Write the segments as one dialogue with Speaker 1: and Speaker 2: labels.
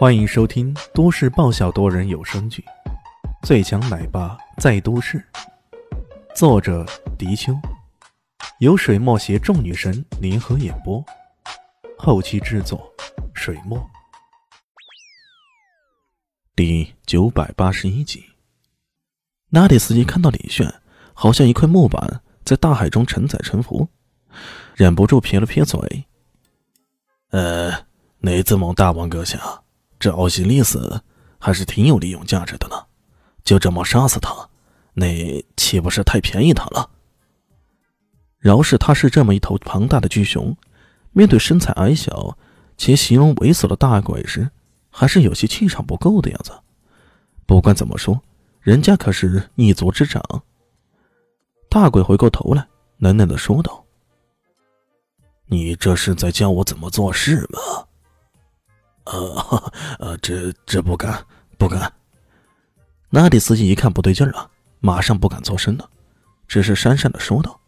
Speaker 1: 欢迎收听都市爆笑多人有声剧《最强奶爸在都市》，作者：迪秋，由水墨携众女神联合演播，后期制作：水墨。第九百八十一集，纳蒂斯基看到李炫，好像一块木板在大海中承载沉浮，忍不住撇了撇嘴：“
Speaker 2: 呃，雷兹蒙大王阁下。”这奥西里斯还是挺有利用价值的呢，就这么杀死他，那岂不是太便宜他了？
Speaker 1: 饶是他是这么一头庞大的巨熊，面对身材矮小且形容猥琐的大鬼时，还是有些气场不够的样子。不管怎么说，人家可是一族之长。大鬼回过头来，冷冷的说道：“
Speaker 2: 你这是在教我怎么做事吗？”呃，呃，这这不敢，不敢。
Speaker 1: 纳迪斯基一看不对劲儿了，马上不敢作声了，只是讪讪的说道：“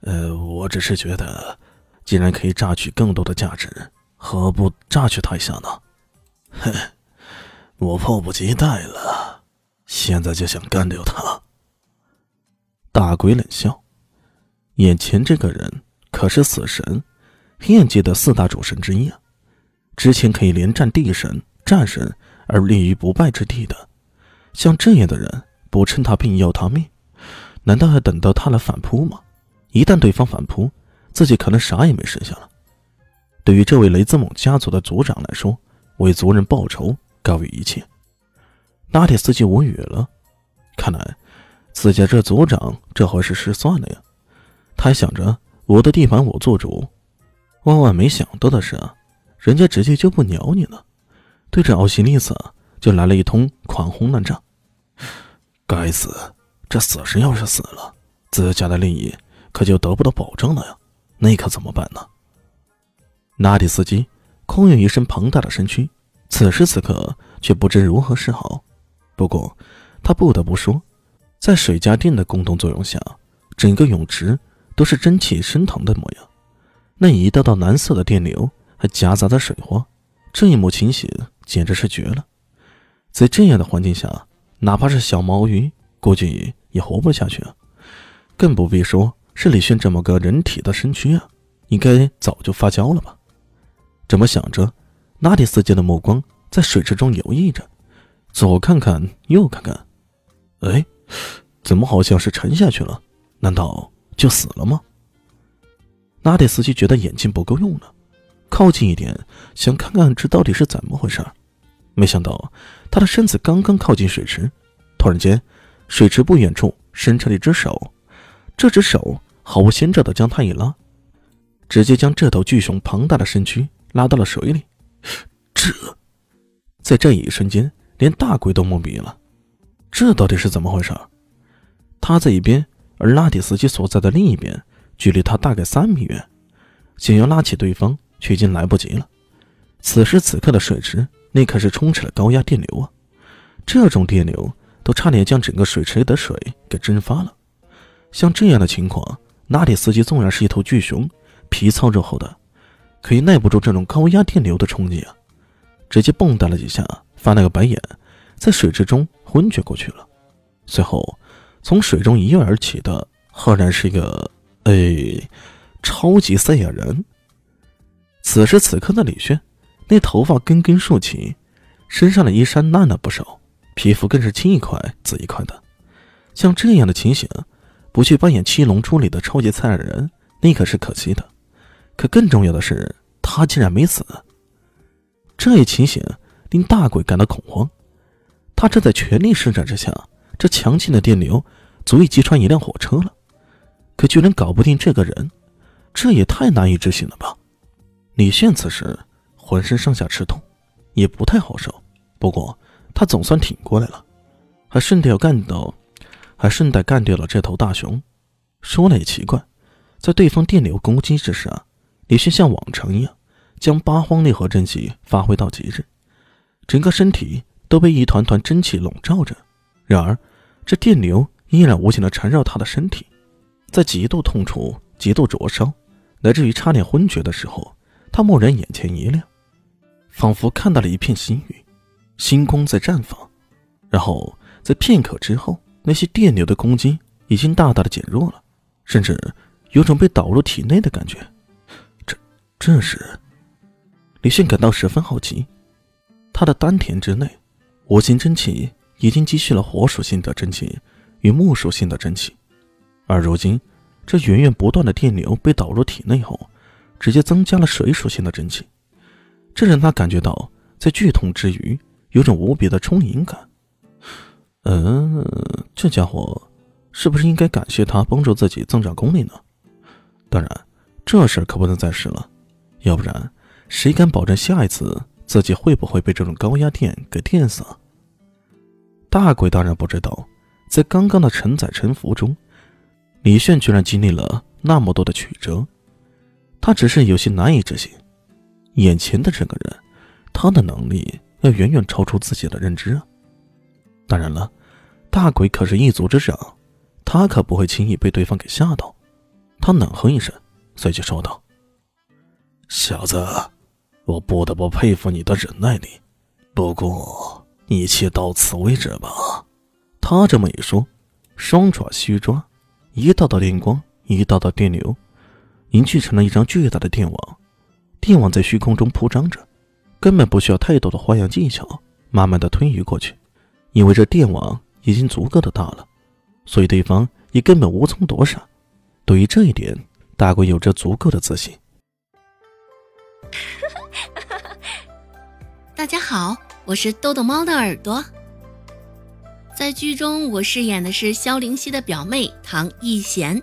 Speaker 2: 呃，我只是觉得，既然可以榨取更多的价值，何不榨取他一下呢？”哼，我迫不及待了，现在就想干掉他。
Speaker 1: 大鬼冷笑，眼前这个人可是死神，黑暗界的四大主神之一啊。之前可以连战地神、战神而立于不败之地的，像这样的人，不趁他病要他命，难道还等到他来反扑吗？一旦对方反扑，自己可能啥也没剩下了。对于这位雷兹蒙家族的族长来说，为族人报仇高于一切。拉铁斯基无语了，看来自家这族长这回是失算了呀。他还想着我的地盘我做主，万万没想到的是啊。人家直接就不鸟你了，对着奥西里斯就来了一通狂轰滥炸。
Speaker 2: 该死，这死神要是死了，自家的利益可就得不到保证了呀！那可怎么办呢？
Speaker 1: 纳迪斯基空有一身庞大的身躯，此时此刻却不知如何是好。不过，他不得不说，在水加电的共同作用下，整个泳池都是蒸汽升腾的模样。那一道道蓝色的电流。还夹杂着水花，这一幕情形简直是绝了。在这样的环境下，哪怕是小毛鱼，估计也活不下去啊！更不必说是李炫这么个人体的身躯啊，应该早就发焦了吧？这么想着，纳迪斯基的目光在水池中游弋着，左看看，右看看，哎，怎么好像是沉下去了？难道就死了吗？纳迪斯基觉得眼睛不够用了。靠近一点，想看看这到底是怎么回事没想到他的身子刚刚靠近水池，突然间，水池不远处伸出了一只手，这只手毫无先兆的将他一拉，直接将这头巨熊庞大的身躯拉到了水里。这，在这一瞬间，连大鬼都懵逼了，这到底是怎么回事他在一边，而拉蒂斯基所在的另一边，距离他大概三米远，想要拉起对方。却已经来不及了。此时此刻的水池，那可是充斥了高压电流啊！这种电流都差点将整个水池里的水给蒸发了。像这样的情况，纳迪斯基纵然是一头巨熊，皮糙肉厚的，可以耐不住这种高压电流的冲击啊！直接蹦跶了几下，翻了个白眼，在水池中昏厥过去了。随后，从水中一跃而起的，赫然是一个……哎，超级赛亚人！此时此刻的李炫，那头发根根竖起，身上的衣衫烂了不少，皮肤更是青一块紫一块的。像这样的情形，不去扮演《七龙珠》里的超级赛亚人，那可是可惜的。可更重要的是，他竟然没死。这一情形令大鬼感到恐慌。他正在全力施展之下，这强劲的电流足以击穿一辆火车了，可居然搞不定这个人，这也太难以置信了吧！李炫此时浑身上下吃痛，也不太好受。不过他总算挺过来了，还顺带要干掉，还顺带干掉了这头大熊。说来也奇怪，在对方电流攻击之时啊，李现像往常一样，将八荒烈火真气发挥到极致，整个身体都被一团团真气笼罩着。然而这电流依然无情地缠绕他的身体，在极度痛楚、极度灼烧，乃至于差点昏厥的时候。他蓦然眼前一亮，仿佛看到了一片星云，星光在绽放。然后在片刻之后，那些电流的攻击已经大大的减弱了，甚至有种被导入体内的感觉。这，这时，李迅感到十分好奇。他的丹田之内，五行真气已经积蓄了火属性的真气与木属性的真气，而如今这源源不断的电流被导入体内后，直接增加了水属性的真气，这让他感觉到在剧痛之余，有种无比的充盈感。嗯，这家伙是不是应该感谢他帮助自己增长功力呢？当然，这事可不能再试了，要不然谁敢保证下一次自己会不会被这种高压电给电死？大鬼当然不知道，在刚刚的承载沉浮中，李炫居然经历了那么多的曲折，他只是有些难以置信，眼前的这个人，他的能力要远远超出自己的认知啊！当然了。大鬼可是一族之长，他可不会轻易被对方给吓到。他冷哼一声，随即说道：“
Speaker 2: 小子，我不得不佩服你的忍耐力。不过，一切到此为止吧。”
Speaker 1: 他这么一说，双爪虚抓，一道道电光，一道道电流，凝聚成了一张巨大的电网。电网在虚空中铺张着，根本不需要太多的花样技巧，慢慢的推移过去，因为这电网。已经足够的大了，所以对方也根本无从躲闪。对于这一点，大鬼有着足够的自信。
Speaker 3: 大家好，我是豆豆猫的耳朵。在剧中，我饰演的是萧灵溪的表妹唐艺贤。